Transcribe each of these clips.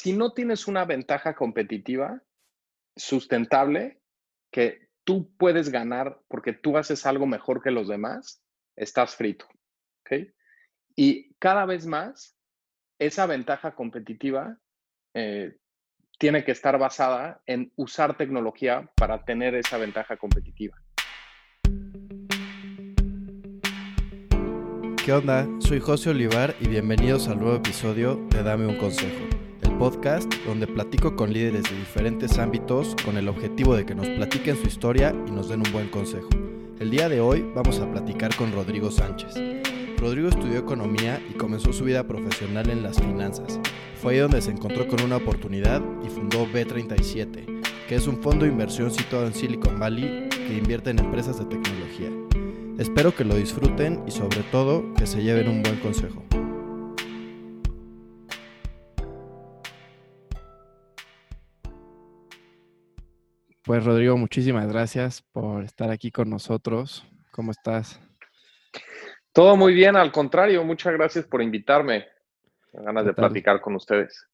si no tienes una ventaja competitiva sustentable que tú puedes ganar porque tú haces algo mejor que los demás, estás frito. Y cada vez más, esa ventaja competitiva eh, tiene que estar basada en usar tecnología para tener esa ventaja competitiva. ¿Qué onda? Soy José Olivar y bienvenidos al nuevo episodio de Dame un Consejo, podcast donde platico con líderes de diferentes ámbitos con el objetivo de que nos platiquen su historia y nos den un buen consejo. El día de hoy vamos a platicar con Rodrigo Sánchez. Rodrigo estudió economía y comenzó su vida profesional en las finanzas. Fue ahí donde se encontró con una oportunidad y fundó B37, que es un fondo de inversión situado en Silicon Valley que invierte en empresas de tecnología. Espero que lo disfruten y sobre todo que se lleven un buen consejo. Pues Rodrigo, muchísimas gracias por estar aquí con nosotros. ¿Cómo estás? Todo muy bien, al contrario, muchas gracias por invitarme. Ganas de platicar con ustedes.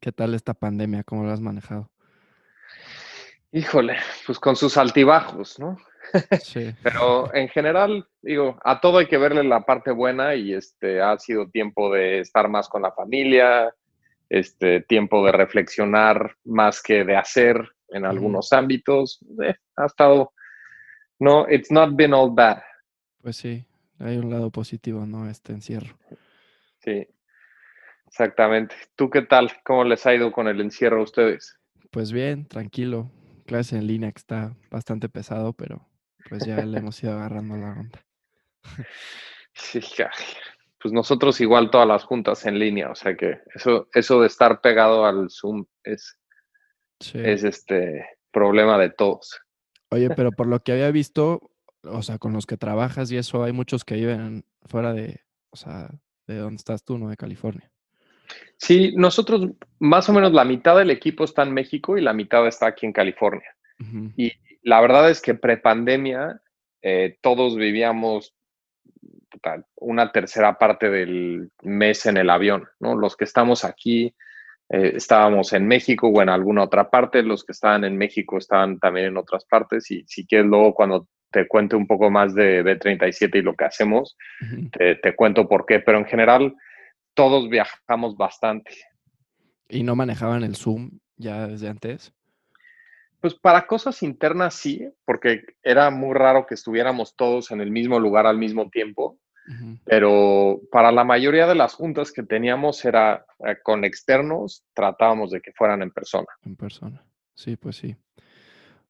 ¿Qué tal esta pandemia? ¿Cómo lo has manejado? Híjole, pues con sus altibajos, ¿no? Sí. Pero en general, digo, a todo hay que verle la parte buena y este ha sido tiempo de estar más con la familia, este tiempo de reflexionar más que de hacer en algunos ámbitos. Eh, ha estado, no, it's not been all bad. Pues sí, hay un lado positivo, ¿no? Este encierro. Sí, exactamente. ¿Tú qué tal? ¿Cómo les ha ido con el encierro a ustedes? Pues bien, tranquilo. Clase en línea que está bastante pesado, pero pues ya le hemos ido agarrando la onda. Sí, pues nosotros igual todas las juntas en línea, o sea que eso, eso de estar pegado al Zoom es, es este problema de todos. Oye, pero por lo que había visto, o sea, con los que trabajas y eso, hay muchos que viven fuera de, o sea, de donde estás tú, ¿no? De California. Sí, nosotros más o menos la mitad del equipo está en México y la mitad está aquí en California. Y la verdad es que prepandemia eh, todos vivíamos una tercera parte del mes en el avión, ¿no? Los que estamos aquí eh, estábamos en México o en alguna otra parte, los que estaban en México estaban también en otras partes y si quieres luego cuando te cuente un poco más de B37 y lo que hacemos, te, te cuento por qué, pero en general todos viajamos bastante. ¿Y no manejaban el Zoom ya desde antes? Pues para cosas internas sí, porque era muy raro que estuviéramos todos en el mismo lugar al mismo tiempo, pero para la mayoría de las juntas que teníamos era eh, con externos, tratábamos de que fueran en persona. En persona, sí, pues sí.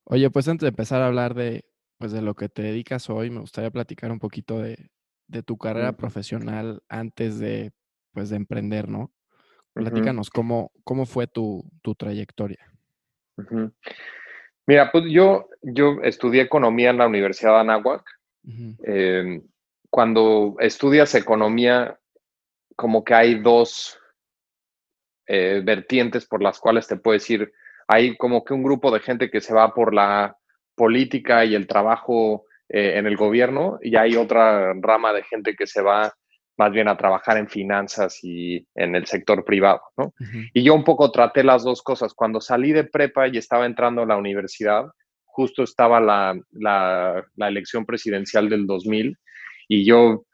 Oye, pues antes de empezar a hablar de, pues de lo que te dedicas hoy, me gustaría platicar un poquito de, tu carrera profesional antes de, pues, de emprender, ¿no? Platícanos cómo, cómo fue tu, trayectoria. Mira, pues yo, yo estudié economía en la Universidad de Anáhuac. Cuando estudias economía, como que hay dos eh, vertientes por las cuales te puedes ir. Hay como que un grupo de gente que se va por la política y el trabajo eh, en el gobierno y hay otra rama de gente que se va más bien a trabajar en finanzas y en el sector privado, ¿no? Y yo un poco traté las dos cosas. Cuando salí de prepa y estaba entrando a la universidad, justo estaba la, la, elección presidencial del 2000 y yo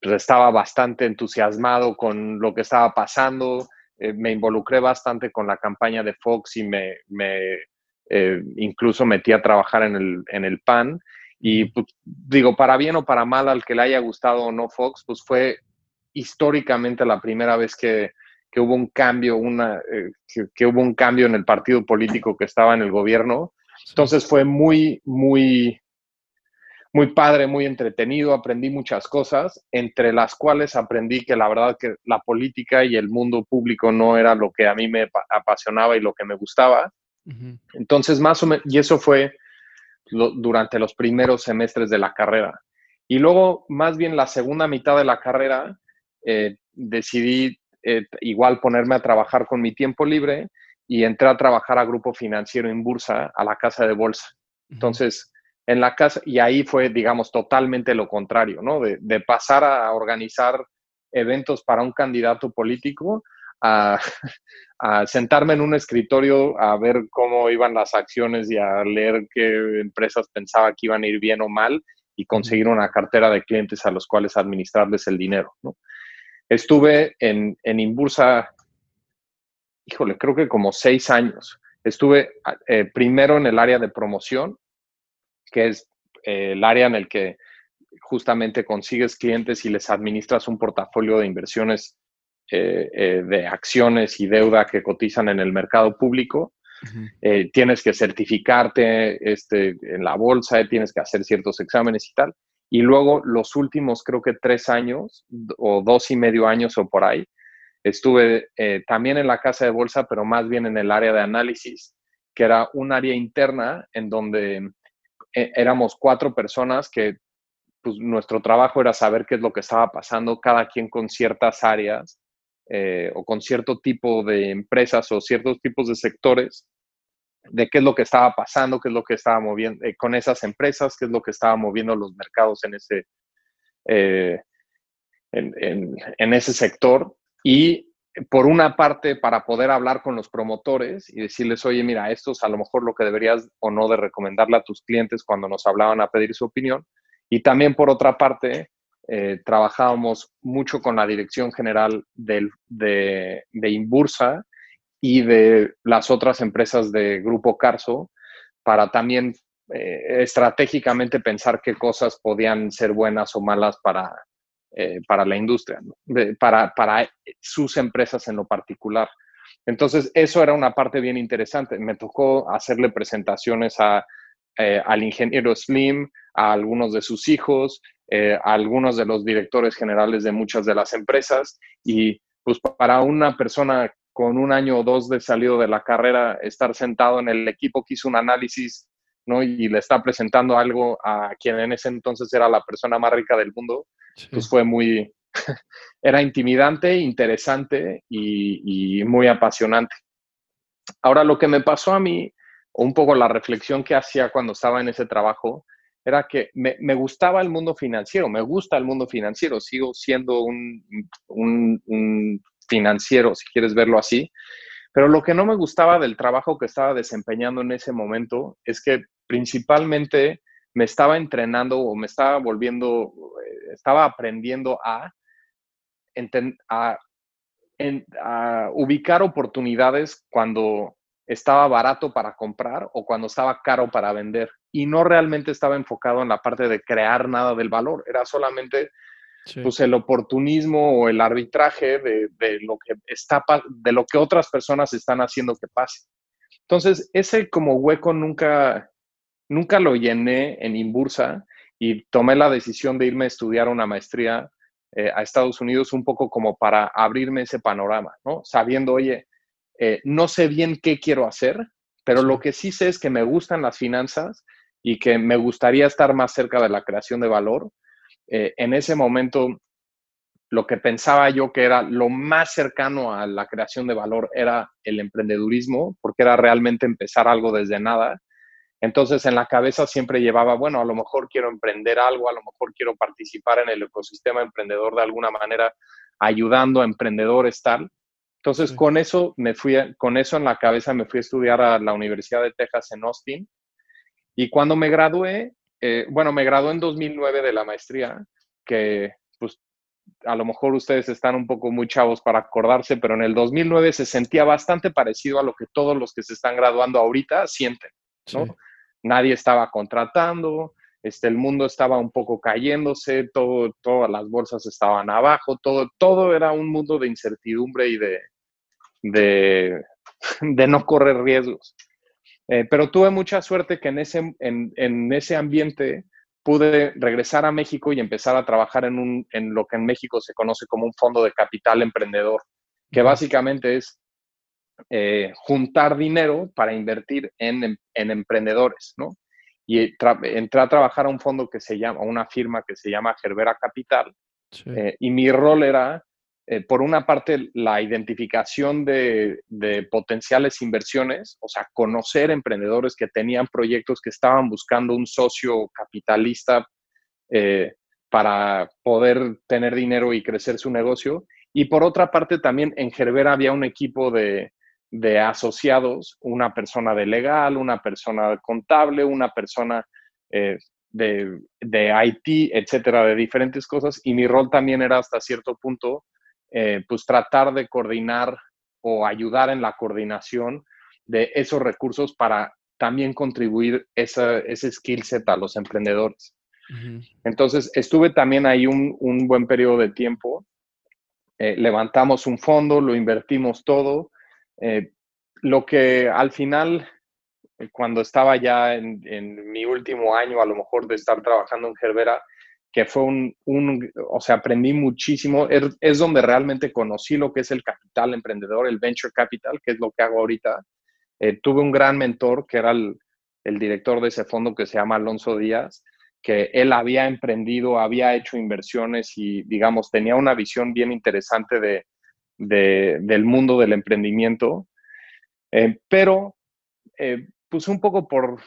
pues, estaba bastante entusiasmado con lo que estaba pasando. Eh, me involucré bastante con la campaña de Fox y me, me eh, incluso metí a trabajar en el, en el PAN. Y pues, digo, para bien o para mal, al que le haya gustado o no Fox, pues fue históricamente la primera vez que, hubo un cambio, una, eh, que, hubo un cambio en el partido político que estaba en el gobierno. Entonces fue muy, muy, muy padre, muy entretenido, aprendí muchas cosas, entre las cuales aprendí que la verdad que la política y el mundo público no era lo que a mí me apasionaba y lo que me gustaba. Entonces, más o menos, y eso fue durante los primeros semestres de la carrera. Y luego, más bien la segunda mitad de la carrera, eh, decidí eh, igual ponerme a trabajar con mi tiempo libre y entré a trabajar a Grupo Financiero en Bursa, a la casa de bolsa. Entonces, en la casa, y ahí fue, digamos, totalmente lo contrario, ¿no? De, pasar a organizar eventos para un candidato político a, sentarme en un escritorio a ver cómo iban las acciones y a leer qué empresas pensaba que iban a ir bien o mal y conseguir una cartera de clientes a los cuales administrarles el dinero. Estuve en, en Inbursa, híjole, creo que como seis años. Estuve eh, primero en el área de promoción, que es eh, el área en el que justamente consigues clientes y les administras un portafolio de inversiones eh, de acciones y deuda que cotizan en el mercado público. tienes que certificarte este, en la bolsa, tienes que hacer ciertos exámenes y tal. Y luego los últimos, creo que tres años o dos y medio años o por ahí, Estuve eh, también en la casa de bolsa, pero más bien en el área de análisis, que era un área interna en donde eh, éramos cuatro personas que pues, nuestro trabajo era saber qué es lo que estaba pasando, cada quien con ciertas áreas eh, o con cierto tipo de empresas o ciertos tipos de sectores, de qué es lo que estaba pasando, qué es lo que estaba moviendo con esas empresas, qué es lo que estaba moviendo los mercados en ese, en ese sector. Y por una parte, para poder hablar con los promotores y decirles, oye, mira, esto es a lo mejor lo que deberías o no de recomendarle a tus clientes cuando nos hablaban a pedir su opinión. Y también por otra parte, eh, trabajábamos mucho con la dirección general de, de Inbursa y de las otras empresas de Grupo Carso para también eh, estratégicamente pensar qué cosas podían ser buenas o malas para, eh, para la industria, para, sus empresas en lo particular. Entonces, eso era una parte bien interesante. Me tocó hacerle presentaciones a, eh, al ingeniero Slim, a algunos de sus hijos, eh, a algunos de los directores generales de muchas de las empresas. Y pues para una persona con un año o dos de salido de la carrera, estar sentado en el equipo que hizo un análisis ¿no? y le está presentando algo a quien en ese entonces era la persona más rica del mundo, pues fue muy, era intimidante, interesante y, muy apasionante. Ahora, lo que me pasó a mí, un poco la reflexión que hacía cuando estaba en ese trabajo, era que me, gustaba el mundo financiero, me gusta el mundo financiero, sigo siendo un, un, financiero, si quieres verlo así, pero lo que no me gustaba del trabajo que estaba desempeñando en ese momento es que principalmente me estaba entrenando o me estaba volviendo, eh, estaba aprendiendo a, a, ubicar oportunidades cuando estaba barato para comprar o cuando estaba caro para vender y no realmente estaba enfocado en la parte de crear nada del valor, era solamente pues, el oportunismo o el arbitraje de, de, lo que está, de lo que otras personas están haciendo que pase. Entonces, ese como hueco nunca, nunca lo llené en Inbursa y tomé la decisión de irme a estudiar una maestría eh, a Estados Unidos un poco como para abrirme ese panorama, ¿no? Sabiendo, oye, eh, no sé bien qué quiero hacer, pero lo que sí sé es que me gustan las finanzas y que me gustaría estar más cerca de la creación de valor. Eh, en ese momento, lo que pensaba yo que era lo más cercano a la creación de valor era el emprendedurismo, porque era realmente empezar algo desde nada entonces en la cabeza siempre llevaba, bueno, a lo mejor quiero emprender algo, a lo mejor quiero participar en el ecosistema emprendedor de alguna manera, ayudando a emprendedores tal. Entonces con eso me fui, con eso en la cabeza me fui a estudiar a la Universidad de Texas en Austin. Y cuando me gradué, eh, bueno, me gradué en 2009 de la maestría, que pues a lo mejor ustedes están un poco muy chavos para acordarse, pero en el 2009 se sentía bastante parecido a lo que todos los que se están graduando ahorita sienten. ¿no? Nadie estaba contratando, este, el mundo estaba un poco cayéndose, todo, todas las bolsas estaban abajo, todo, todo era un mundo de incertidumbre y de, de, no correr riesgos. Eh, pero tuve mucha suerte que en ese, en, ese ambiente pude regresar a México y empezar a trabajar en, un, en lo que en México se conoce como un fondo de capital emprendedor, que básicamente es eh, juntar dinero para invertir en, emprendedores, ¿no? Y entré a trabajar a un fondo que se llama, a una firma que se llama Gerbera Capital, eh, y mi rol era, eh, por una parte, la identificación de, potenciales inversiones, o sea, conocer emprendedores que tenían proyectos que estaban buscando un socio capitalista para poder tener dinero y crecer su negocio, Y por otra parte, también en Gerbera había un equipo de, de asociados, una persona de legal, una persona contable, una persona eh, de, de, IT, etcétera, de diferentes cosas. Y mi rol también era hasta cierto punto, eh, pues tratar de coordinar o ayudar en la coordinación de esos recursos para también contribuir esa, ese skill set a los emprendedores. Entonces, estuve también ahí un, un buen periodo de tiempo. Eh, levantamos un fondo, lo invertimos todo. Eh, lo que al final, eh, cuando estaba ya en, mi último año, a lo mejor de estar trabajando en Gerbera, que fue un, o sea, aprendí muchísimo, es, es, donde realmente conocí lo que es el capital emprendedor, el venture capital, que es lo que hago ahorita. Eh, tuve un gran mentor que era el, el, director de ese fondo que se llama Alonso Díaz, que él había emprendido, había hecho inversiones y, digamos, tenía una visión bien interesante de, de del mundo del emprendimiento. Eh, pero, eh, pues un poco por,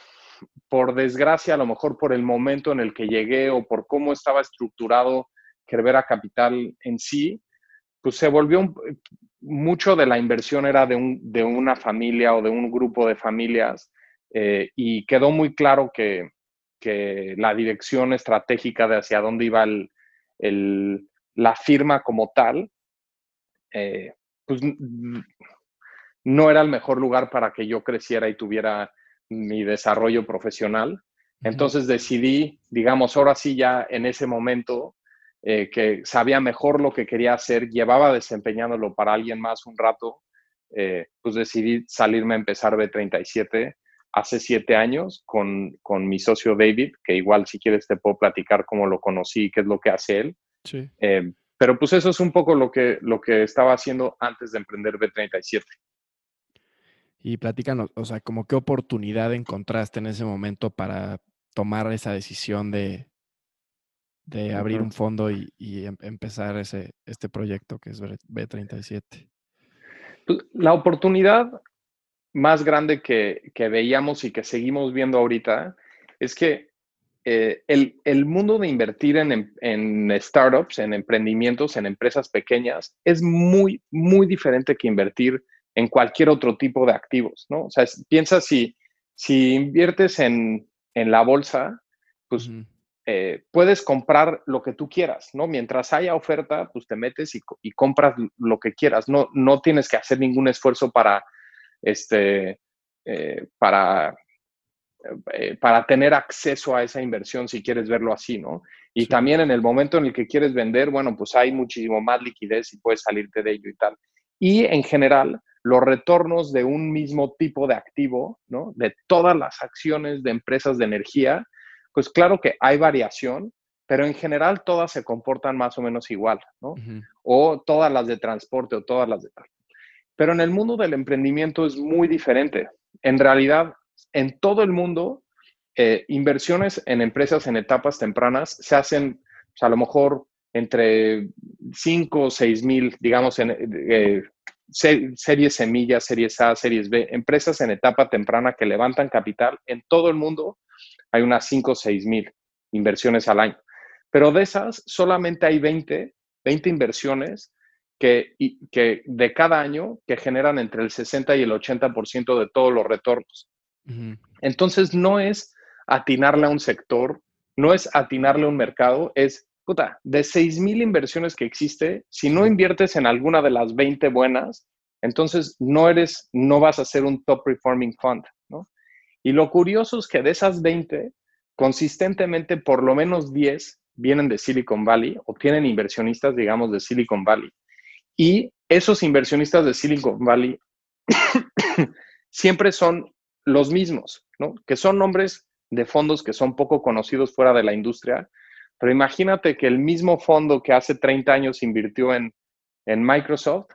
por desgracia, a lo mejor por el momento en el que llegué o por cómo estaba estructurado Gerbera Capital en sí, pues se volvió mucho de la inversión era de, un, de, una familia o de un grupo de familias eh, y quedó muy claro que, que, la dirección estratégica de hacia dónde iba la firma como tal, eh, pues no era el mejor lugar para que yo creciera y tuviera mi desarrollo profesional. Entonces decidí, digamos, ahora sí ya en ese momento, eh, que sabía mejor lo que quería hacer, llevaba desempeñándolo para alguien más un rato, eh, pues decidí salirme a empezar B37 hace siete años con, con, mi socio David, que igual si quieres te puedo platicar cómo lo conocí y qué es lo que hace él. Sí. Eh, pero pues eso es un poco lo que, lo que estaba haciendo antes de emprender B37. Y platícanos, o sea, como qué oportunidad encontraste en ese momento para tomar esa decisión de, de abrir uh -huh. un fondo y, y em empezar ese, este proyecto que es B37. Pues, la oportunidad más grande que, que, veíamos y que seguimos viendo ahorita es que eh, el, el, mundo de invertir en, en, startups, en emprendimientos, en empresas pequeñas, es muy, muy diferente que invertir en cualquier otro tipo de activos, ¿no? O sea, piensa si, si inviertes en, en la bolsa, pues uh -huh. eh, puedes comprar lo que tú quieras, ¿no? Mientras haya oferta, pues te metes y, y, compras lo que quieras, no, no tienes que hacer ningún esfuerzo para, este, eh, para, eh, para tener acceso a esa inversión si quieres verlo así, ¿no? Y sí. también en el momento en el que quieres vender, bueno, pues hay muchísimo más liquidez y puedes salirte de ello y tal. Y en general, los retornos de un mismo tipo de activo, ¿no? De todas las acciones de empresas de energía, pues claro que hay variación, pero en general todas se comportan más o menos igual, ¿no? Uh -huh. O todas las de transporte o todas las de tal. Pero en el mundo del emprendimiento es muy diferente. En realidad, en todo el mundo, eh, inversiones en empresas en etapas tempranas se hacen, o sea, a lo mejor entre 5 o 6 mil, digamos, en, eh, series semillas, series A, series B, empresas en etapa temprana que levantan capital. En todo el mundo hay unas 5 o 6 mil inversiones al año. Pero de esas, solamente hay 20, 20 inversiones que, que de cada año que generan entre el 60 y el 80% de todos los retornos. Uh -huh. Entonces, no es atinarle a un sector, no es atinarle a un mercado, es puta, de 6 mil inversiones que existe, si no inviertes en alguna de las 20 buenas, entonces no eres, no vas a ser un top performing fund, ¿no? Y lo curioso es que de esas 20, consistentemente por lo menos 10 vienen de Silicon Valley o tienen inversionistas, digamos, de Silicon Valley. Y esos inversionistas de Silicon Valley siempre son los mismos, ¿no? Que son nombres de fondos que son poco conocidos fuera de la industria, pero imagínate que el mismo fondo que hace 30 años invirtió en, en Microsoft,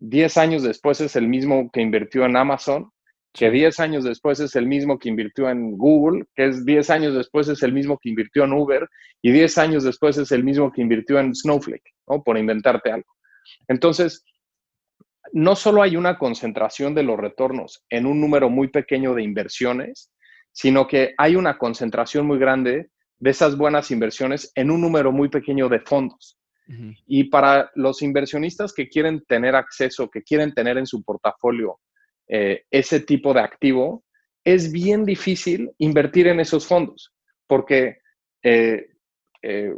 10 años después es el mismo que invirtió en Amazon, que 10 años después es el mismo que invirtió en Google, que es 10 años después es el mismo que invirtió en Uber, y 10 años después es el mismo que invirtió en Snowflake, ¿no? Por inventarte algo. Entonces, no solo hay una concentración de los retornos en un número muy pequeño de inversiones, sino que hay una concentración muy grande de esas buenas inversiones en un número muy pequeño de fondos. Y para los inversionistas que quieren tener acceso, que quieren tener en su portafolio eh, ese tipo de activo, es bien difícil invertir en esos fondos, porque eh, eh,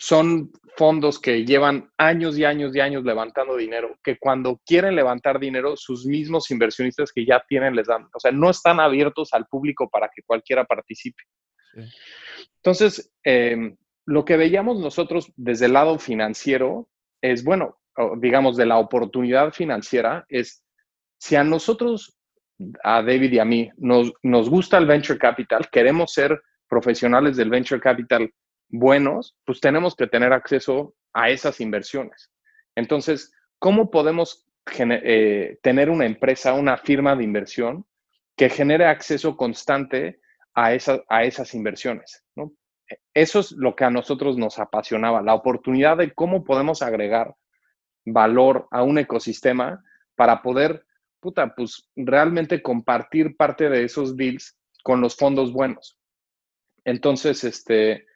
son fondos que llevan años y años y años levantando dinero, que cuando quieren levantar dinero, sus mismos inversionistas que ya tienen les dan, o sea, no están abiertos al público para que cualquiera participe. Entonces, em, lo que veíamos nosotros desde el lado financiero es, bueno, digamos, de la oportunidad financiera, es si a nosotros, a David y a mí, nos, nos gusta el venture capital, queremos ser profesionales del venture capital buenos, pues tenemos que tener acceso a esas inversiones. Entonces, ¿cómo podemos eh, tener una empresa, una firma de inversión que genere acceso constante a, a esas inversiones? Eso es lo que a nosotros nos apasionaba, la oportunidad de cómo podemos agregar valor a un ecosistema para poder, puta, pues realmente compartir parte de esos deals con los fondos buenos. Entonces, este,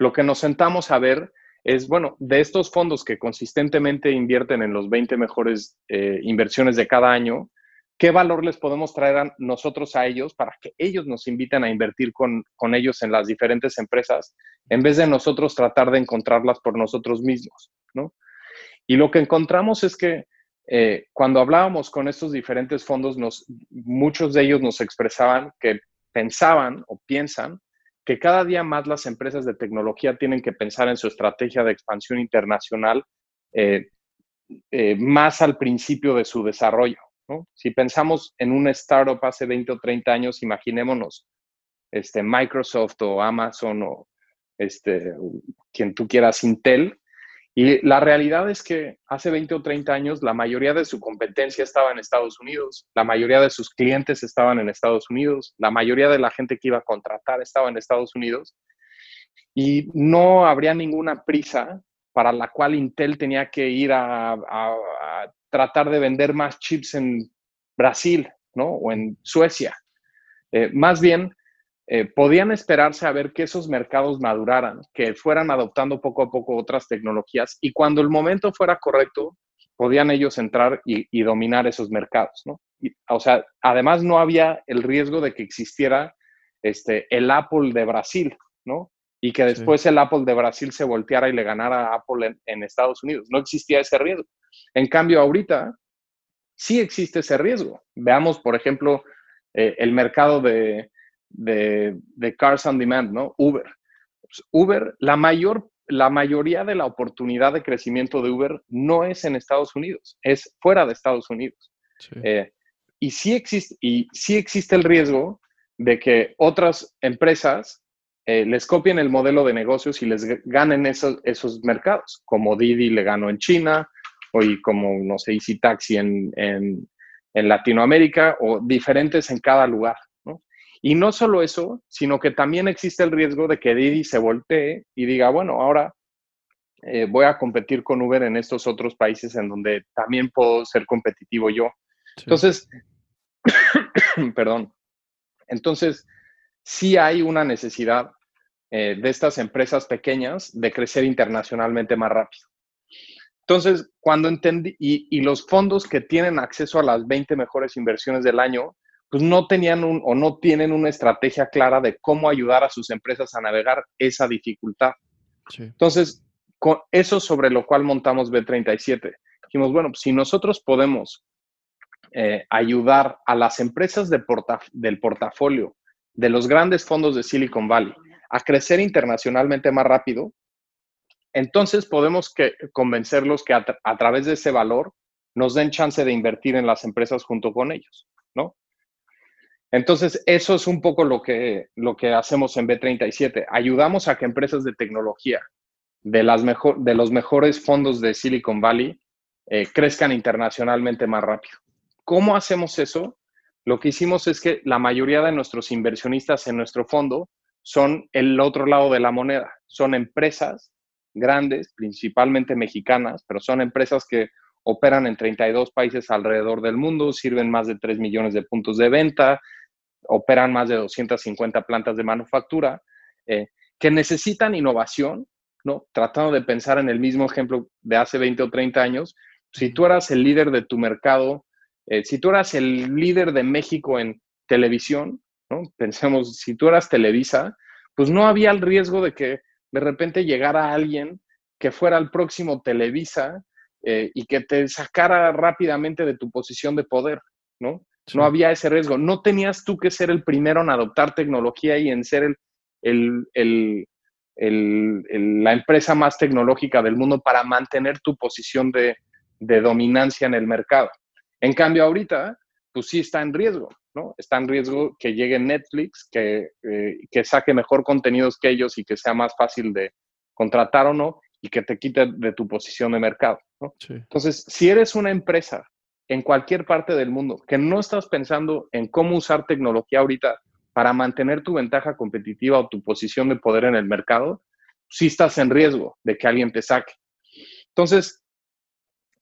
lo que nos sentamos a ver es, bueno, de estos fondos que consistentemente invierten en los 20 mejores eh, inversiones de cada año, ¿qué valor les podemos traer a nosotros a ellos para que ellos nos inviten a invertir con, ellos en las diferentes empresas, en vez de nosotros tratar de encontrarlas por nosotros mismos, ¿no? Y lo que encontramos es que eh, cuando hablábamos con estos diferentes fondos, nos, muchos de ellos nos expresaban que pensaban o piensan que cada día más las empresas de tecnología tienen que pensar en su estrategia de expansión internacional eh, eh, más al principio de su desarrollo. Si pensamos en una startup hace 20 o 30 años, imaginémonos este, Microsoft o Amazon o este, quien tú quieras, Intel, y la realidad es que hace 20 o 30 años la mayoría de su competencia estaba en Estados Unidos, la mayoría de sus clientes estaban en Estados Unidos, la mayoría de la gente que iba a contratar estaba en Estados Unidos y no habría ninguna prisa para la cual Intel tenía que ir a, tratar de vender más chips en Brasil ¿no? o en Suecia. Eh, más bien, eh, podían esperarse a ver que esos mercados maduraran, que fueran adoptando poco a poco otras tecnologías y cuando el momento fuera correcto, podían ellos entrar y, dominar esos mercados, ¿no? o sea, además no había el riesgo de que existiera este, el Apple de Brasil, ¿no? Y que después el Apple de Brasil se volteara y le ganara a Apple en, Estados Unidos. No existía ese riesgo. En cambio, ahorita sí existe ese riesgo. Veamos, por ejemplo, eh, el mercado de, de, Cars on Demand, ¿no? Uber. Pues, Uber, la, mayor, la mayoría de la oportunidad de crecimiento de Uber no es en Estados Unidos, es fuera de Estados Unidos. Eh, y, sí existe, y sí existe el riesgo de que otras empresas eh, les copien el modelo de negocios y les ganen esos, esos mercados, como Didi le ganó en China, o como, no sé, Easy Taxi en, en, en Latinoamérica, o diferentes en cada lugar. Y no solo eso, sino que también existe el riesgo de que Didi se voltee y diga, bueno, ahora eh, voy a competir con Uber en estos otros países en donde también puedo ser competitivo yo. Entonces, perdón. Entonces, sí hay una necesidad eh, de estas empresas pequeñas de crecer internacionalmente más rápido. Entonces, cuando entendí, y, y, los fondos que tienen acceso a las 20 mejores inversiones del año, pues no tenían un, o no tienen una estrategia clara de cómo ayudar a sus empresas a navegar esa dificultad. Entonces, con eso sobre lo cual montamos B37. Dijimos, bueno, pues si nosotros podemos eh, ayudar a las empresas de del portafolio de los grandes fondos de Silicon Valley a crecer internacionalmente más rápido, entonces podemos que, convencerlos que a, a, través de ese valor nos den chance de invertir en las empresas junto con ellos, ¿no? Entonces, eso es un poco lo que, lo que hacemos en B37. Ayudamos a que empresas de tecnología de, las mejor, de los mejores fondos de Silicon Valley eh, crezcan internacionalmente más rápido. ¿Cómo hacemos eso? Lo que hicimos es que la mayoría de nuestros inversionistas en nuestro fondo son el otro lado de la moneda. Son empresas grandes, principalmente mexicanas, pero son empresas que operan en 32 países alrededor del mundo, sirven más de 3 millones de puntos de venta, operan más de 250 plantas de manufactura, eh, que necesitan innovación ¿no? Tratando de pensar en el mismo ejemplo de hace 20 o 30 años, si tú eras el líder de tu mercado, eh, si tú eras el líder de México en televisión, ¿no? Pensemos, si tú eras Televisa, pues no había el riesgo de que de repente llegara alguien que fuera el próximo Televisa eh, y que te sacara rápidamente de tu posición de poder, ¿no? No había ese riesgo. No tenías tú que ser el primero en adoptar tecnología y en ser el, la empresa más tecnológica del mundo para mantener tu posición de, dominancia en el mercado. En cambio, ahorita, pues sí está en riesgo, ¿no? Está en riesgo que llegue Netflix, que, eh, que saque mejor contenidos que ellos y que sea más fácil de contratar o no y que te quite de tu posición de mercado, ¿no? Entonces, si eres una empresa en cualquier parte del mundo, que no estás pensando en cómo usar tecnología ahorita para mantener tu ventaja competitiva o tu posición de poder en el mercado, sí estás en riesgo de que alguien te saque. Entonces,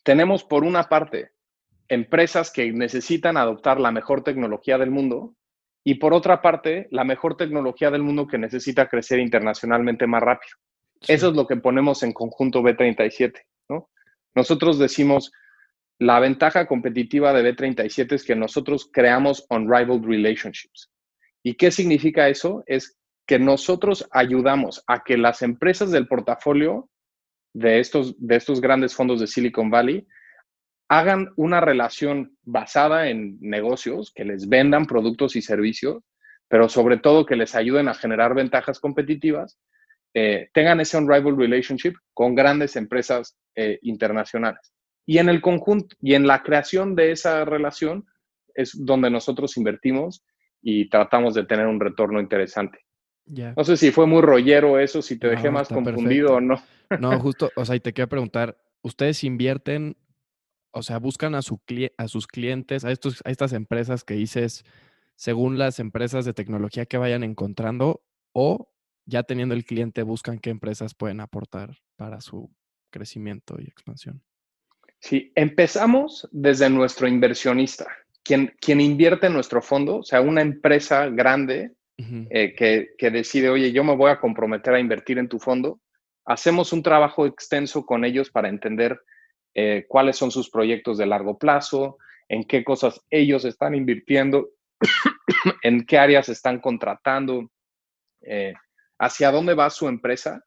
tenemos por una parte empresas que necesitan adoptar la mejor tecnología del mundo y por otra parte la mejor tecnología del mundo que necesita crecer internacionalmente más rápido. Eso es lo que ponemos en conjunto B37, ¿no? Nosotros decimos, la ventaja competitiva de B37 es que nosotros creamos unrivaled relationships. ¿Y qué significa eso? Es que nosotros ayudamos a que las empresas del portafolio de estos, de estos grandes fondos de Silicon Valley hagan una relación basada en negocios, que les vendan productos y servicios, pero sobre todo que les ayuden a generar ventajas competitivas, eh, tengan ese unrivaled relationship con grandes empresas eh, internacionales. Y en el conjunto y en la creación de esa relación es donde nosotros invertimos y tratamos de tener un retorno interesante. No sé si fue muy rollero eso, si te dejé más confundido o no. No, justo, o sea, y te quiero preguntar, ¿ustedes invierten, o sea, buscan a, su a sus clientes, a, estos, a estas empresas que dices, según las empresas de tecnología que vayan encontrando, o ya teniendo el cliente, buscan qué empresas pueden aportar para su crecimiento y expansión? Sí, empezamos desde nuestro inversionista, quien, quien invierte en nuestro fondo, o sea, una empresa grande eh, que, decide, oye, yo me voy a comprometer a invertir en tu fondo. Hacemos un trabajo extenso con ellos para entender eh, cuáles son sus proyectos de largo plazo, en qué cosas ellos están invirtiendo, en qué áreas están contratando, eh, hacia dónde va su empresa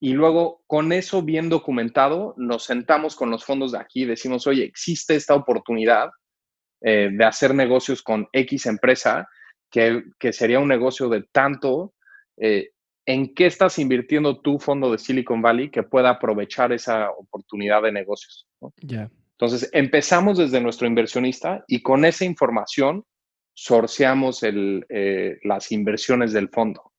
y luego, con eso bien documentado, nos sentamos con los fondos de aquí y decimos, oye, existe esta oportunidad eh, de hacer negocios con X empresa, que, sería un negocio de tanto. Eh, ¿En qué estás invirtiendo tu fondo de Silicon Valley que pueda aprovechar esa oportunidad de negocios? Entonces, empezamos desde nuestro inversionista y con esa información sorciamos eh, las inversiones del fondo.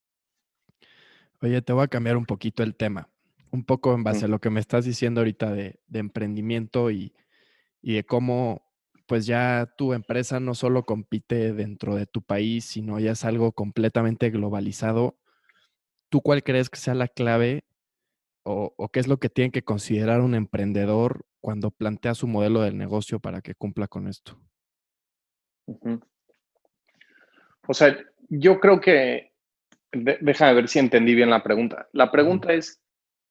Oye, te voy a cambiar un poquito el tema, un poco en base a lo que me estás diciendo ahorita de, emprendimiento y, de cómo pues ya tu empresa no solo compite dentro de tu país, sino ya es algo completamente globalizado. ¿Tú cuál crees que sea la clave o, qué es lo que tiene que considerar un emprendedor cuando plantea su modelo de negocio para que cumpla con esto? O sea, yo creo que déjame ver si entendí bien la pregunta. La pregunta es,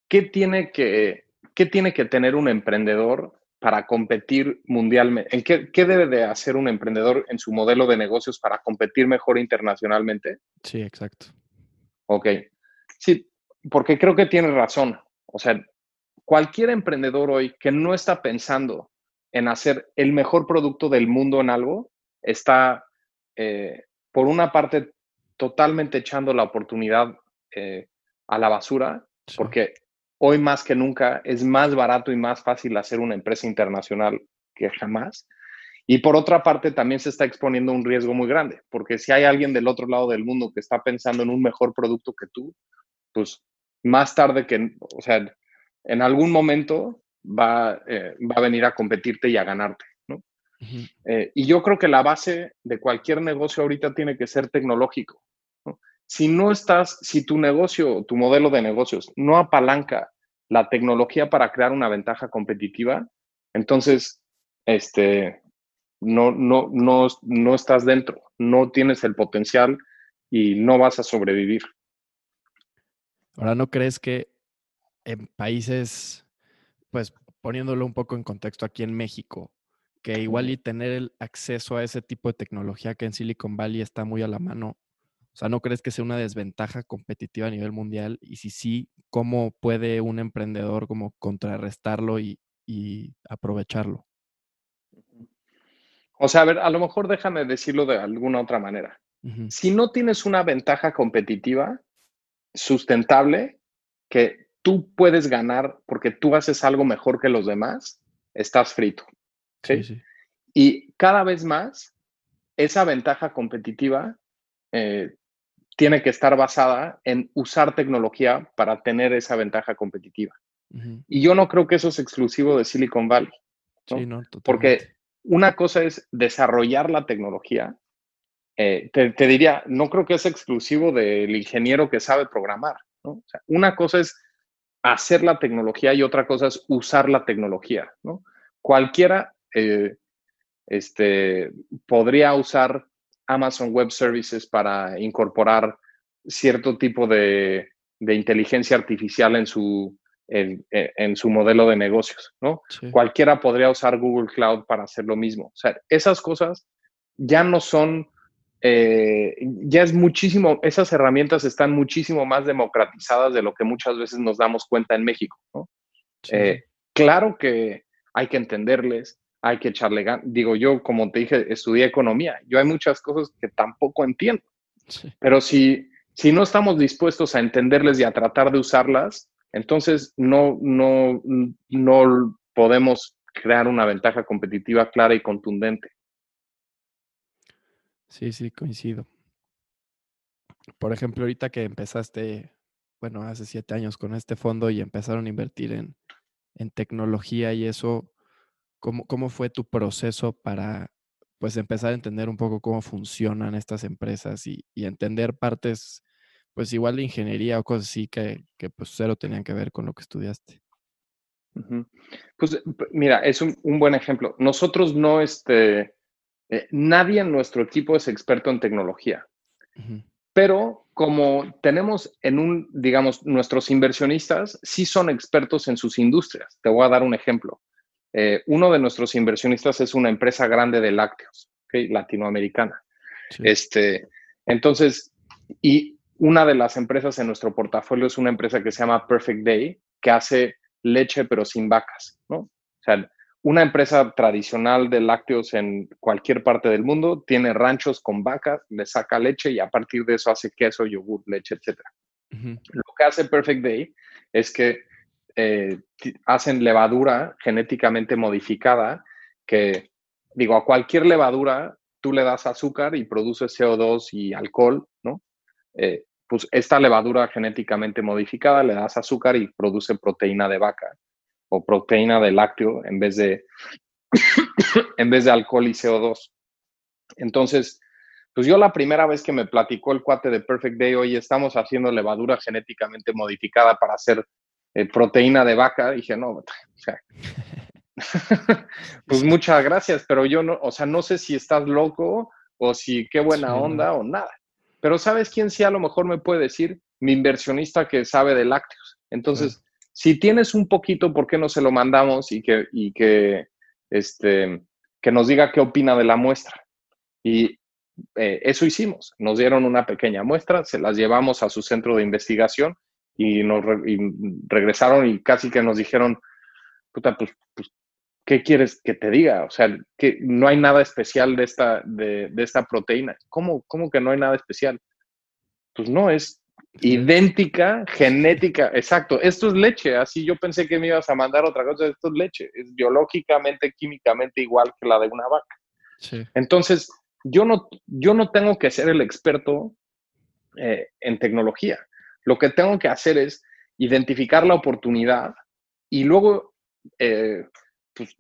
¿qué tiene que, qué tiene que tener un emprendedor para competir mundialmente? ¿En qué, qué, debe de hacer un emprendedor en su modelo de negocios para competir mejor internacionalmente? Sí, exacto. Ok. Sí, porque creo que tiene razón. O sea, cualquier emprendedor hoy que no está pensando en hacer el mejor producto del mundo en algo, está, eh, por una parte, totalmente echando la oportunidad eh, a la basura, porque hoy más que nunca es más barato y más fácil hacer una empresa internacional que jamás. Y por otra parte, también se está exponiendo un riesgo muy grande, porque si hay alguien del otro lado del mundo que está pensando en un mejor producto que tú, pues más tarde que, o sea, en algún momento va, eh, va a venir a competirte y a ganarte. Eh, y yo creo que la base de cualquier negocio ahorita tiene que ser tecnológico. Si no estás, si tu negocio, tu modelo de negocios no apalanca la tecnología para crear una ventaja competitiva, entonces este, no, no, no, no estás dentro, no tienes el potencial y no vas a sobrevivir. Ahora, ¿no crees que en países, pues poniéndolo un poco en contexto aquí en México, que igual y tener el acceso a ese tipo de tecnología que en Silicon Valley está muy a la mano, o sea, ¿no crees que sea una desventaja competitiva a nivel mundial? Y si sí, ¿cómo puede un emprendedor como contrarrestarlo y, aprovecharlo? O sea, a ver, a lo mejor déjame decirlo de alguna otra manera. Si no tienes una ventaja competitiva sustentable que tú puedes ganar porque tú haces algo mejor que los demás, estás frito. ¿Sí? Y cada vez más, esa ventaja competitiva eh, tiene que estar basada en usar tecnología para tener esa ventaja competitiva. Y yo no creo que eso es exclusivo de Silicon Valley. Porque una cosa es desarrollar la tecnología. Eh, te, diría, no creo que es exclusivo del ingeniero que sabe programar. una cosa es hacer la tecnología y otra cosa es usar la tecnología. Cualquiera eh, este, podría usar Amazon Web Services para incorporar cierto tipo de, inteligencia artificial en su, en, su modelo de negocios, ¿no? Cualquiera podría usar Google Cloud para hacer lo mismo. O sea, esas cosas ya no son, eh, ya es muchísimo, esas herramientas están muchísimo más democratizadas de lo que muchas veces nos damos cuenta en México, ¿no? Eh, claro que hay que entenderles, hay que echarle ganas. Digo, yo, como te dije, estudié economía. Yo hay muchas cosas que tampoco entiendo. Pero si, si no estamos dispuestos a entenderles y a tratar de usarlas, entonces no, no, no podemos crear una ventaja competitiva clara y contundente. Sí, sí, coincido. Por ejemplo, ahorita que empezaste, bueno, hace siete años con este fondo y empezaron a invertir en, en tecnología y eso, ¿Cómo, fue tu proceso para pues empezar a entender un poco cómo funcionan estas empresas y, entender partes, pues igual de ingeniería o cosas así que, pues cero tenían que ver con lo que estudiaste? Pues mira, es un, buen ejemplo. Nosotros no, este, eh, nadie en nuestro equipo es experto en tecnología, pero como tenemos en un, digamos, nuestros inversionistas sí son expertos en sus industrias. Te voy a dar un ejemplo. Eh, uno de nuestros inversionistas es una empresa grande de lácteos, latinoamericana. Este, entonces, y una de las empresas en nuestro portafolio es una empresa que se llama Perfect Day, que hace leche pero sin vacas, ¿no? O sea, una empresa tradicional de lácteos en cualquier parte del mundo tiene ranchos con vacas, le saca leche y a partir de eso hace queso, yogur, leche, etc. Lo que hace Perfect Day es que eh, hacen levadura genéticamente modificada que, digo, a cualquier levadura tú le das azúcar y produce CO2 y alcohol, ¿no? Eh, pues esta levadura genéticamente modificada le das azúcar y produce proteína de vaca o proteína de lácteo en vez de, en vez de alcohol y CO2. Entonces, pues yo la primera vez que me platicó el cuate de Perfect Day, hoy estamos haciendo levadura genéticamente modificada para hacer eh, proteína de vaca, dije, no, o sea, pues muchas gracias, pero yo no, o sea, no sé si estás loco o si qué buena onda o nada. Pero ¿sabes quién sí a lo mejor me puede decir? Mi inversionista que sabe de lácteos. Entonces, si tienes un poquito, ¿por qué no se lo mandamos y que, y que, este, que nos diga qué opina de la muestra? Y eh, eso hicimos. Nos dieron una pequeña muestra, se las llevamos a su centro de investigación y nos regresaron y casi que nos dijeron, puta, pues, pues, ¿qué quieres que te diga? O sea, que no hay nada especial de esta, de, esta proteína. ¿Cómo, ¿Cómo que no hay nada especial? Pues no, es idéntica, genética, exacto. Esto es leche, así yo pensé que me ibas a mandar otra cosa, esto es leche, es biológicamente, químicamente igual que la de una vaca. Entonces, yo no, yo no tengo que ser el experto eh, en tecnología. Lo que tengo que hacer es identificar la oportunidad y luego eh, pues,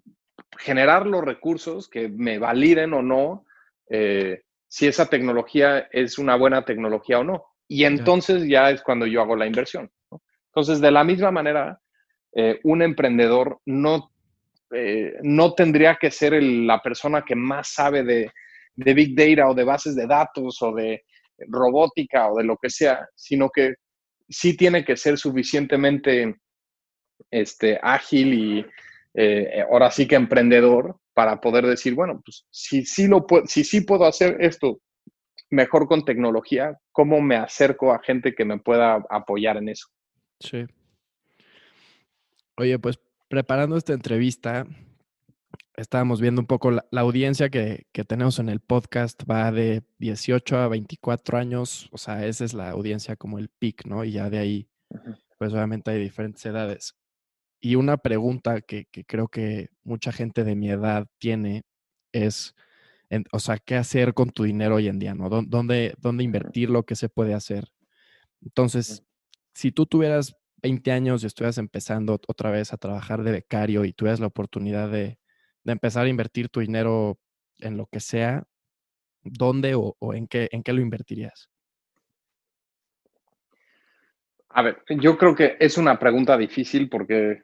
generar los recursos que me validen o no eh, si esa tecnología es una buena tecnología o no. Y entonces ya es cuando yo hago la inversión. Entonces, de la misma manera, eh, un emprendedor no, no tendría que ser la persona que más sabe de, de Big Data o de bases de datos o de robótica o de lo que sea, sino que sí tiene que ser suficientemente este, ágil y eh, ahora sí que emprendedor para poder decir, bueno, pues si sí, lo si sí puedo hacer esto mejor con tecnología, ¿cómo me acerco a gente que me pueda apoyar en eso? Sí. Oye, pues preparando esta entrevista, estábamos viendo un poco la, audiencia que, tenemos en el podcast va de 18 a 24 años, o sea, esa es la audiencia como el pic, ¿no? Y ya de ahí, pues obviamente hay diferentes edades. Y una pregunta que, creo que mucha gente de mi edad tiene es, o sea, ¿qué hacer con tu dinero hoy en día, ¿no? ¿Dónde, dónde invertir lo que se puede hacer? Entonces, si tú tuvieras 20 años y estuvieras empezando otra vez a trabajar de becario y tuvieras la oportunidad de, empezar a invertir tu dinero en lo que sea, ¿dónde o, en, qué, en qué lo invertirías? A ver, yo creo que es una pregunta difícil porque,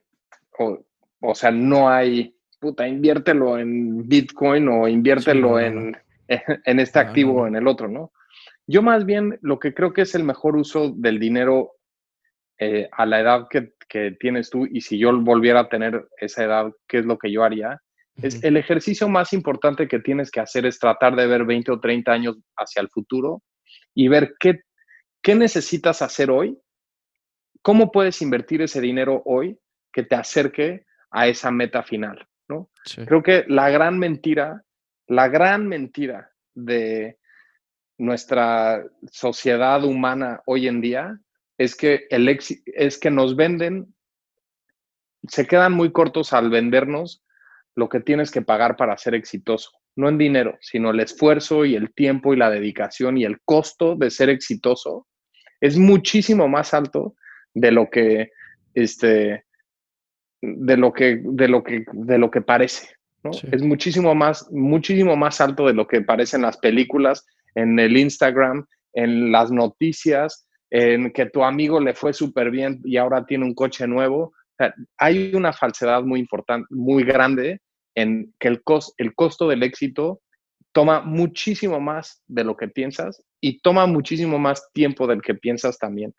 o, sea, no hay, puta, inviértelo en Bitcoin o inviértelo en, en, este activo o en el otro, ¿no? Yo más bien lo que creo que es el mejor uso del dinero eh, a la edad que, tienes tú y si yo volviera a tener esa edad, ¿qué es lo que yo haría? Es el ejercicio más importante que tienes que hacer es tratar de ver 20 o 30 años hacia el futuro y ver qué, qué necesitas hacer hoy, cómo puedes invertir ese dinero hoy que te acerque a esa meta final, ¿no? Creo que la gran mentira, la gran mentira de nuestra sociedad humana hoy en día es que, el es que nos venden, se quedan muy cortos al vendernos lo que tienes que pagar para ser exitoso, no en dinero, sino el esfuerzo y el tiempo y la dedicación y el costo de ser exitoso es muchísimo más alto de lo que este de lo que de lo que de lo que parece, ¿no? Es muchísimo más muchísimo más alto de lo que parece en las películas, en el Instagram, en las noticias, en que tu amigo le fue súper bien y ahora tiene un coche nuevo. Hay una falsedad muy importante, muy grande en que el, el costo del éxito toma muchísimo más de lo que piensas y toma muchísimo más tiempo del que piensas también.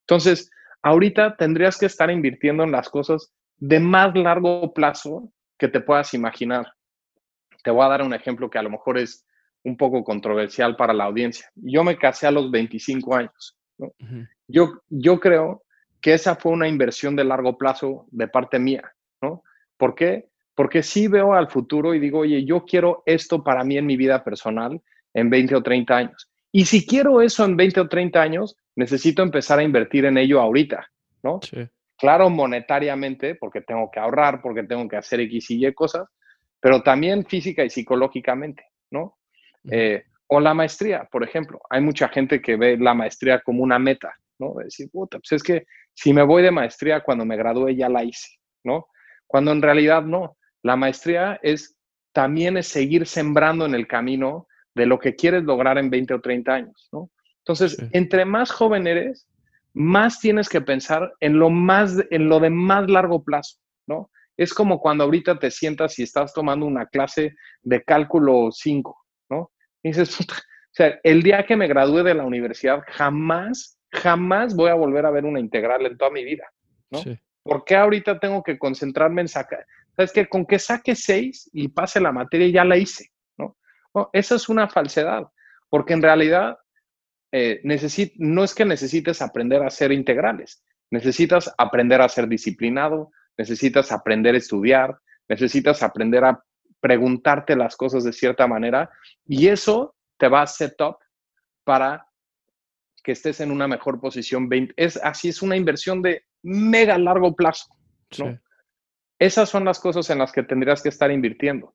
Entonces, ahorita tendrías que estar invirtiendo en las cosas de más largo plazo que te puedas imaginar. Te voy a dar un ejemplo que a lo mejor es un poco controversial para la audiencia. Yo me casé a los 25 años yo, yo creo que esa fue una inversión de largo plazo de parte mía, ¿no? ¿Por qué? Porque sí veo al futuro y digo, oye, yo quiero esto para mí en mi vida personal en 20 o 30 años. Y si quiero eso en 20 o 30 años, necesito empezar a invertir en ello ahorita, ¿no? Claro, monetariamente, porque tengo que ahorrar, porque tengo que hacer X y Y cosas, pero también física y psicológicamente, ¿no? O la maestría, por ejemplo. Hay mucha gente que ve la maestría como una meta, ¿no? De decir, puta, pues es que si me voy de maestría cuando me gradué ya la hice, ¿no? Cuando en realidad no. La maestría es también es seguir sembrando en el camino de lo que quieres lograr en 20 o 30 años, ¿no? Entonces, entre más joven eres, más tienes que pensar en lo más en lo de más largo plazo, ¿no? Es como cuando ahorita te sientas y estás tomando una clase de cálculo 5, ¿no? Y dices, o sea, el día que me gradúe de la universidad, jamás, jamás voy a volver a ver una integral en toda mi vida, ¿no? ¿Por qué ahorita tengo que concentrarme en sacar? ¿Sabes que Con que saque seis y pase la materia ya la hice, ¿no? esa es una falsedad, porque en realidad eh, no es que necesites aprender a hacer integrales, necesitas aprender a ser disciplinado, necesitas aprender a estudiar, necesitas aprender a preguntarte las cosas de cierta manera y eso te va a set up para que estés en una mejor posición. Es, así es una inversión de mega largo plazo. Esas son las cosas en las que tendrías que estar invirtiendo.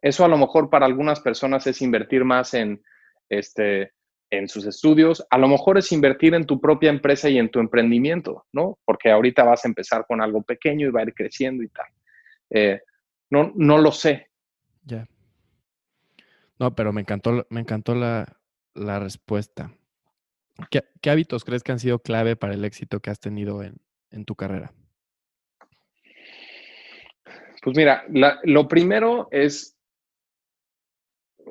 Eso a lo mejor para algunas personas es invertir más en, este, en sus estudios, a lo mejor es invertir en tu propia empresa y en tu emprendimiento, ¿no? Porque ahorita vas a empezar con algo pequeño y va a ir creciendo y tal. Eh, no, no lo sé, ya. No, pero me encantó, me encantó la, respuesta. ¿Qué, hábitos crees que han sido clave para el éxito que has tenido en, tu carrera? Pues mira, lo primero es,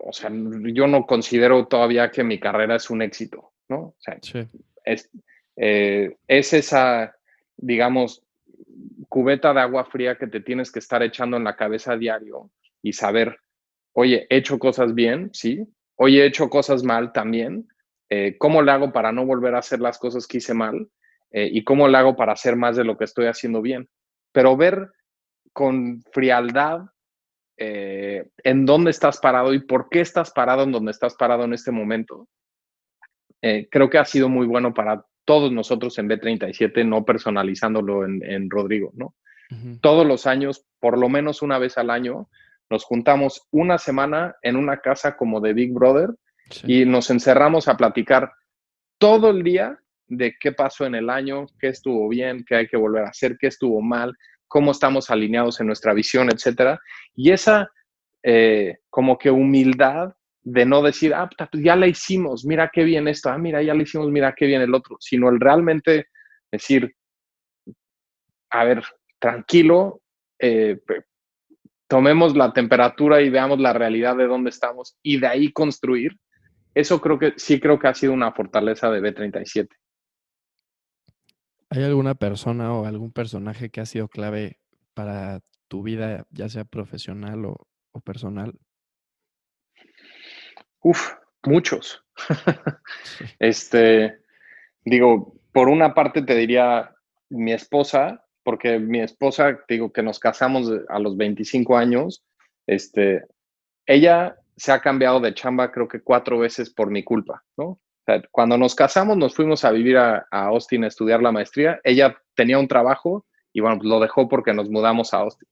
o sea, yo no considero todavía que mi carrera es un éxito, ¿no? O sea, es, eh, es esa, digamos, cubeta de agua fría que te tienes que estar echando en la cabeza a diario y saber, oye, he hecho cosas bien, sí, oye, he hecho cosas mal también, eh, ¿cómo le hago para no volver a hacer las cosas que hice mal? Eh, ¿Y cómo le hago para hacer más de lo que estoy haciendo bien? Pero ver con frialdad eh, en dónde estás parado y por qué estás parado en donde estás parado en este momento, creo que ha sido muy bueno para todos nosotros en B37, no personalizándolo en, Rodrigo, ¿no? Todos los años, por lo menos una vez al año, nos juntamos una semana en una casa como de Big Brother y nos encerramos a platicar todo el día de qué pasó en el año, qué estuvo bien, qué hay que volver a hacer, qué estuvo mal, cómo estamos alineados en nuestra visión, etcétera. Y esa eh, como que humildad de no decir, ah, pues ya la hicimos, mira qué bien esto, ah, mira, ya la hicimos, mira qué bien el otro, sino el realmente decir, a ver, tranquilo, eh, tomemos la temperatura y veamos la realidad de dónde estamos y de ahí construir. Eso creo que sí creo que ha sido una fortaleza de B37. ¿Hay alguna persona o algún personaje que ha sido clave para tu vida, ya sea profesional o personal? Uf, muchos. este, digo, por una parte te diría mi esposa, porque mi esposa, digo que nos casamos a los 25 años, este, ella se ha cambiado de chamba creo que cuatro veces por mi culpa, ¿no? cuando nos casamos nos fuimos a vivir a, Austin a estudiar la maestría, ella tenía un trabajo y bueno, pues lo dejó porque nos mudamos a Austin.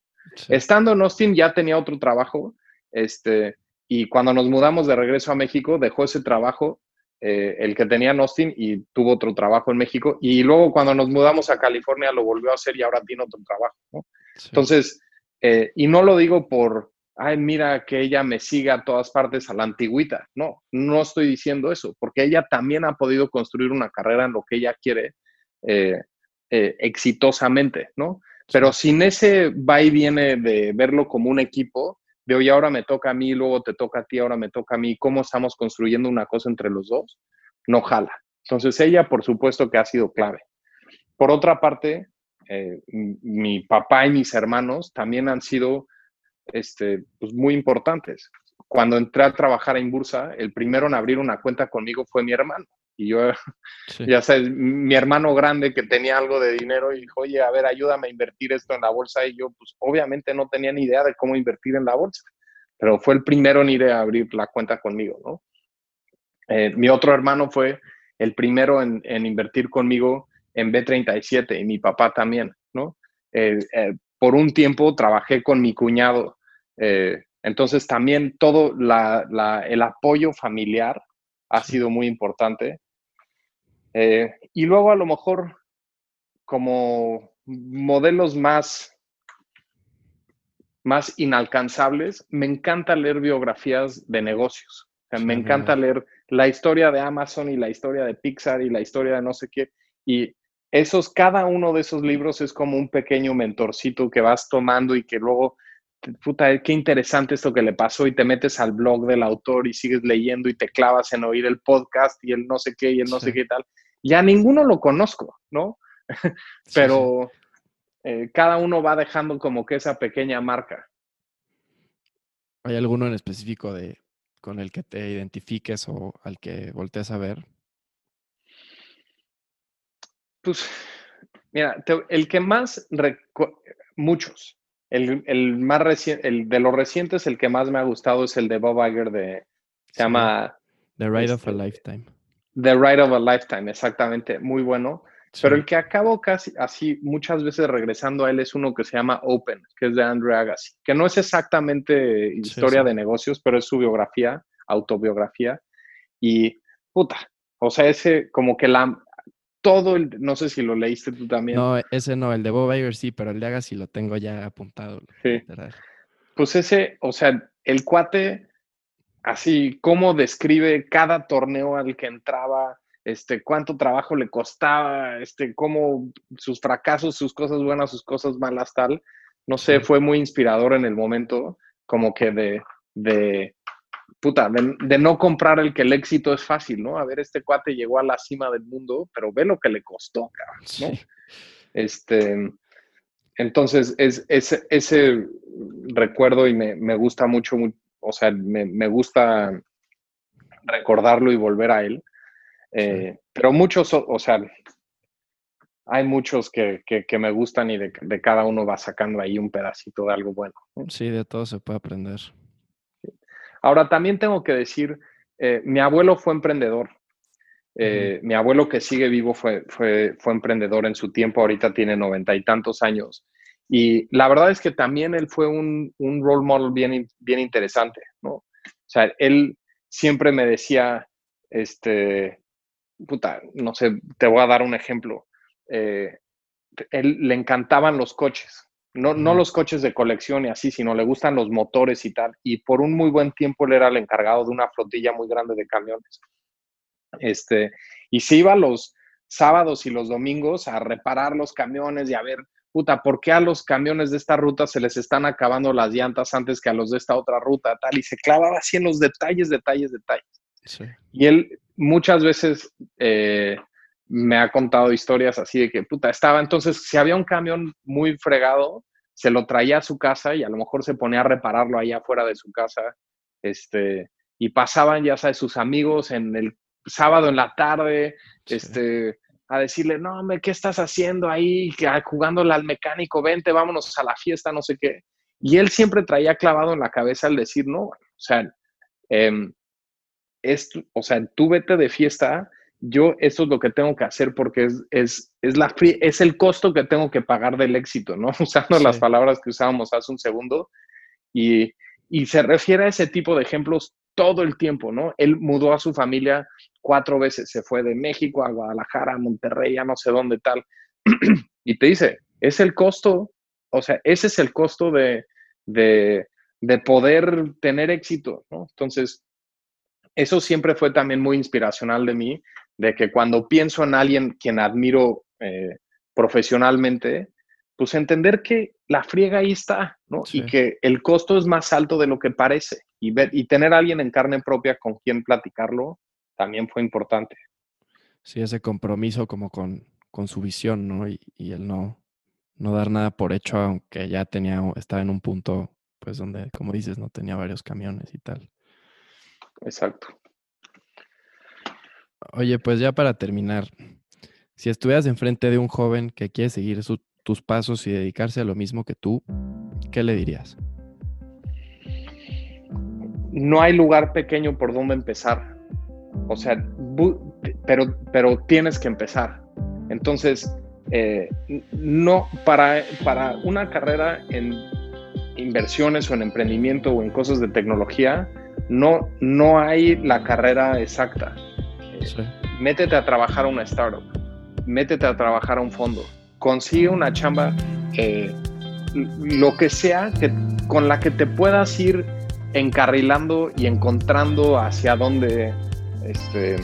Estando en Austin ya tenía otro trabajo, este, y cuando nos mudamos de regreso a México, dejó ese trabajo, eh, el que tenía en Austin, y tuvo otro trabajo en México. Y luego cuando nos mudamos a California, lo volvió a hacer y ahora tiene otro trabajo. Entonces, eh, y no lo digo por, ay, mira que ella me siga a todas partes a la antigüita. No, no estoy diciendo eso, porque ella también ha podido construir una carrera en lo que ella quiere eh, exitosamente, ¿no? Pero sin ese va y viene de verlo como un equipo, de hoy ahora me toca a mí, luego te toca a ti, ahora me toca a mí, ¿cómo estamos construyendo una cosa entre los dos? No jala. Entonces ella, por supuesto que ha sido clave. Por otra parte, eh, mi papá y mis hermanos también han sido este, pues, muy importantes. Cuando entré a trabajar en Bursa, el primero en abrir una cuenta conmigo fue mi hermano. Y yo, ya sabes, mi hermano grande que tenía algo de dinero y dijo, oye, a ver, ayúdame a invertir esto en la bolsa. Y yo, pues obviamente no tenía ni idea de cómo invertir en la bolsa, pero fue el primero en ir a abrir la cuenta conmigo, ¿no? Eh, mi otro hermano fue el primero en, invertir conmigo en B37 y mi papá también, ¿no? Eh, eh, por un tiempo trabajé con mi cuñado. entonces también todo el apoyo familiar ha sido muy importante. Eh, y luego a lo mejor como modelos más, más inalcanzables, me encanta leer biografías de negocios. me encanta leer la historia de Amazon y la historia de Pixar y la historia de no sé qué. Y esos, cada uno de esos libros es como un pequeño mentorcito que vas tomando y que luego puta, qué interesante esto que le pasó y te metes al blog del autor y sigues leyendo y te clavas en oír el podcast y el no sé qué y el no sé qué tal. Ya ninguno lo conozco, ¿no? Pero eh, cada uno va dejando como que esa pequeña marca. ¿Hay alguno en específico de con el que te identifiques o al que voltees a ver? Pues, mira, el que más, muchos, el, más reciente, el de los recientes, el que más me ha gustado es el de Bob Iger de, se llama... The Ride of a este, Lifetime. The Ride of a Lifetime, exactamente, muy bueno. Pero el que acabo casi así muchas veces regresando a él es uno que se llama Open, que es de Andrew Agassi, que no es exactamente historia de negocios, pero es su biografía, autobiografía. Y puta, o sea, ese como que la, todo el, no sé si lo leíste tú también. No, ese no, el de Bob Iger sí, pero el de Agassi lo tengo ya apuntado. Sí. Pues ese, o sea, el cuate, así, cómo describe cada torneo al que entraba, este, cuánto trabajo le costaba, este, cómo sus fracasos, sus cosas buenas, sus cosas malas, tal. No sé, fue muy inspirador en el momento, como que de, de puta, de, no comprar el que el éxito es fácil, ¿no? A ver, este cuate llegó a la cima del mundo, pero ve lo que le costó, cabrón, ¿no? Este, entonces, es, ese recuerdo y me, gusta mucho, o sea, me, gusta recordarlo y volver a él. Eh, pero muchos, o sea, hay muchos que, me gustan y de, cada uno va sacando ahí un pedacito de algo bueno. Sí, de todo se puede aprender. Ahora, también tengo que decir, eh, mi abuelo fue emprendedor. Eh, mi abuelo que sigue vivo fue, fue, fue emprendedor en su tiempo, ahorita tiene noventa y tantos años. Y la verdad es que también él fue un, un role model bien, bien interesante, ¿no? O sea, él siempre me decía, este, puta, no sé, te voy a dar un ejemplo. Eh, él le encantaban los coches, no, no los coches de colección y así, sino le gustan los motores y tal. Y por un muy buen tiempo él era el encargado de una flotilla muy grande de camiones. Este, y se iba los sábados y los domingos a reparar los camiones y a ver, puta, ¿por qué a los camiones de esta ruta se les están acabando las llantas antes que a los de esta otra ruta? Tal, y se clavaba así en los detalles, detalles, detalles. Y él muchas veces eh, me ha contado historias así de que, puta, estaba entonces, si había un camión muy fregado, se lo traía a su casa y a lo mejor se ponía a repararlo ahí afuera de su casa, este, y pasaban, ya sabes, sus amigos en el sábado en la tarde, este, a decirle, no, hombre, ¿qué estás haciendo ahí? Jugándole al mecánico, vente, vámonos a la fiesta, no sé qué. Y él siempre traía clavado en la cabeza el decir, no, o sea, eh, es, o sea, tú vete de fiesta, yo eso es lo que tengo que hacer porque es, es, es, la, es el costo que tengo que pagar del éxito, ¿no? Usando las palabras que usábamos hace un segundo. Y, y se refiere a ese tipo de ejemplos todo el tiempo, ¿no? Él mudó a su familia cuatro veces, se fue de México a Guadalajara, a Monterrey, a no sé dónde tal. y te dice, es el costo, o sea, ese es el costo de, de, de poder tener éxito, ¿no? Entonces, eso siempre fue también muy inspiracional de mí, de que cuando pienso en alguien quien admiro eh, profesionalmente, pues entender que la friega ahí está, ¿no? Y que el costo es más alto de lo que parece. Y, ver, y tener a alguien en carne propia con quien platicarlo también fue importante. Sí, ese compromiso como con, con su visión, ¿no? Y, y, el no, no dar nada por hecho, aunque ya tenía, estaba en un punto, pues donde, como dices, no tenía varios camiones y tal. Exacto. Oye, pues ya para terminar, si estuvieras enfrente de un joven que quiere seguir tus pasos y dedicarse a lo mismo que tú, ¿qué le dirías? No hay lugar pequeño por donde empezar. O sea, pero, pero tienes que empezar. Entonces, eh, no, para, para una carrera en inversiones o en emprendimiento o en cosas de tecnología, no, no hay la carrera exacta. Métete a trabajar a una startup, métete a trabajar a un fondo, consigue una chamba, eh, lo que sea que, con la que te puedas ir encarrilando y encontrando hacia dónde, este,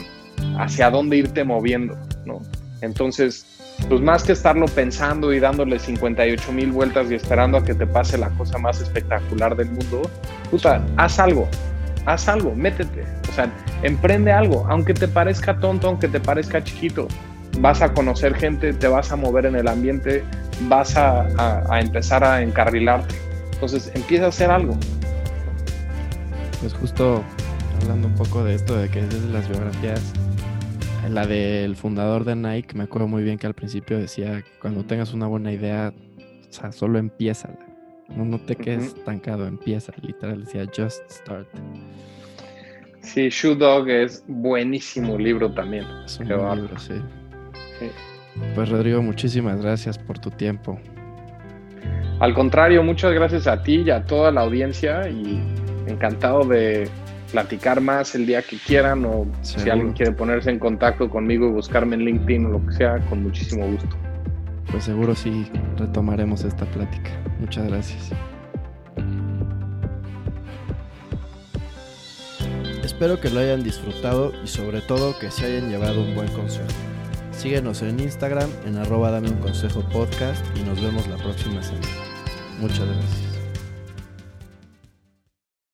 hacia dónde irte moviendo, ¿no? Entonces, pues más que estarlo pensando y dándole 58 mil vueltas y esperando a que te pase la cosa más espectacular del mundo, puta, haz algo, haz algo, métete, o sea, emprende algo, aunque te parezca tonto, aunque te parezca chiquito, vas a conocer gente, te vas a mover en el ambiente, vas a, empezar a encarrilarte. Entonces, empieza a hacer algo. Pues justo hablando un poco de esto, de que es de las biografías, la del fundador de Nike, me acuerdo muy bien que al principio decía, cuando tengas una buena idea, o sea, solo empieza. No, no te quedes estancado, empieza. Literal decía, just start. Sí, Shoe Dog es buenísimo libro también. Es un libro, sí. Pues Rodrigo, muchísimas gracias por tu tiempo. Al contrario, muchas gracias a ti y a toda la audiencia y encantado de platicar más el día que quieran o si alguien quiere ponerse en contacto conmigo y buscarme en LinkedIn o lo que sea, con muchísimo gusto. Pues seguro sí retomaremos esta plática. Muchas gracias. Espero que lo hayan disfrutado y sobre todo que se hayan llevado un buen consejo. Síguenos en Instagram en arroba dame un consejo podcast y nos vemos la próxima semana. Muchas gracias.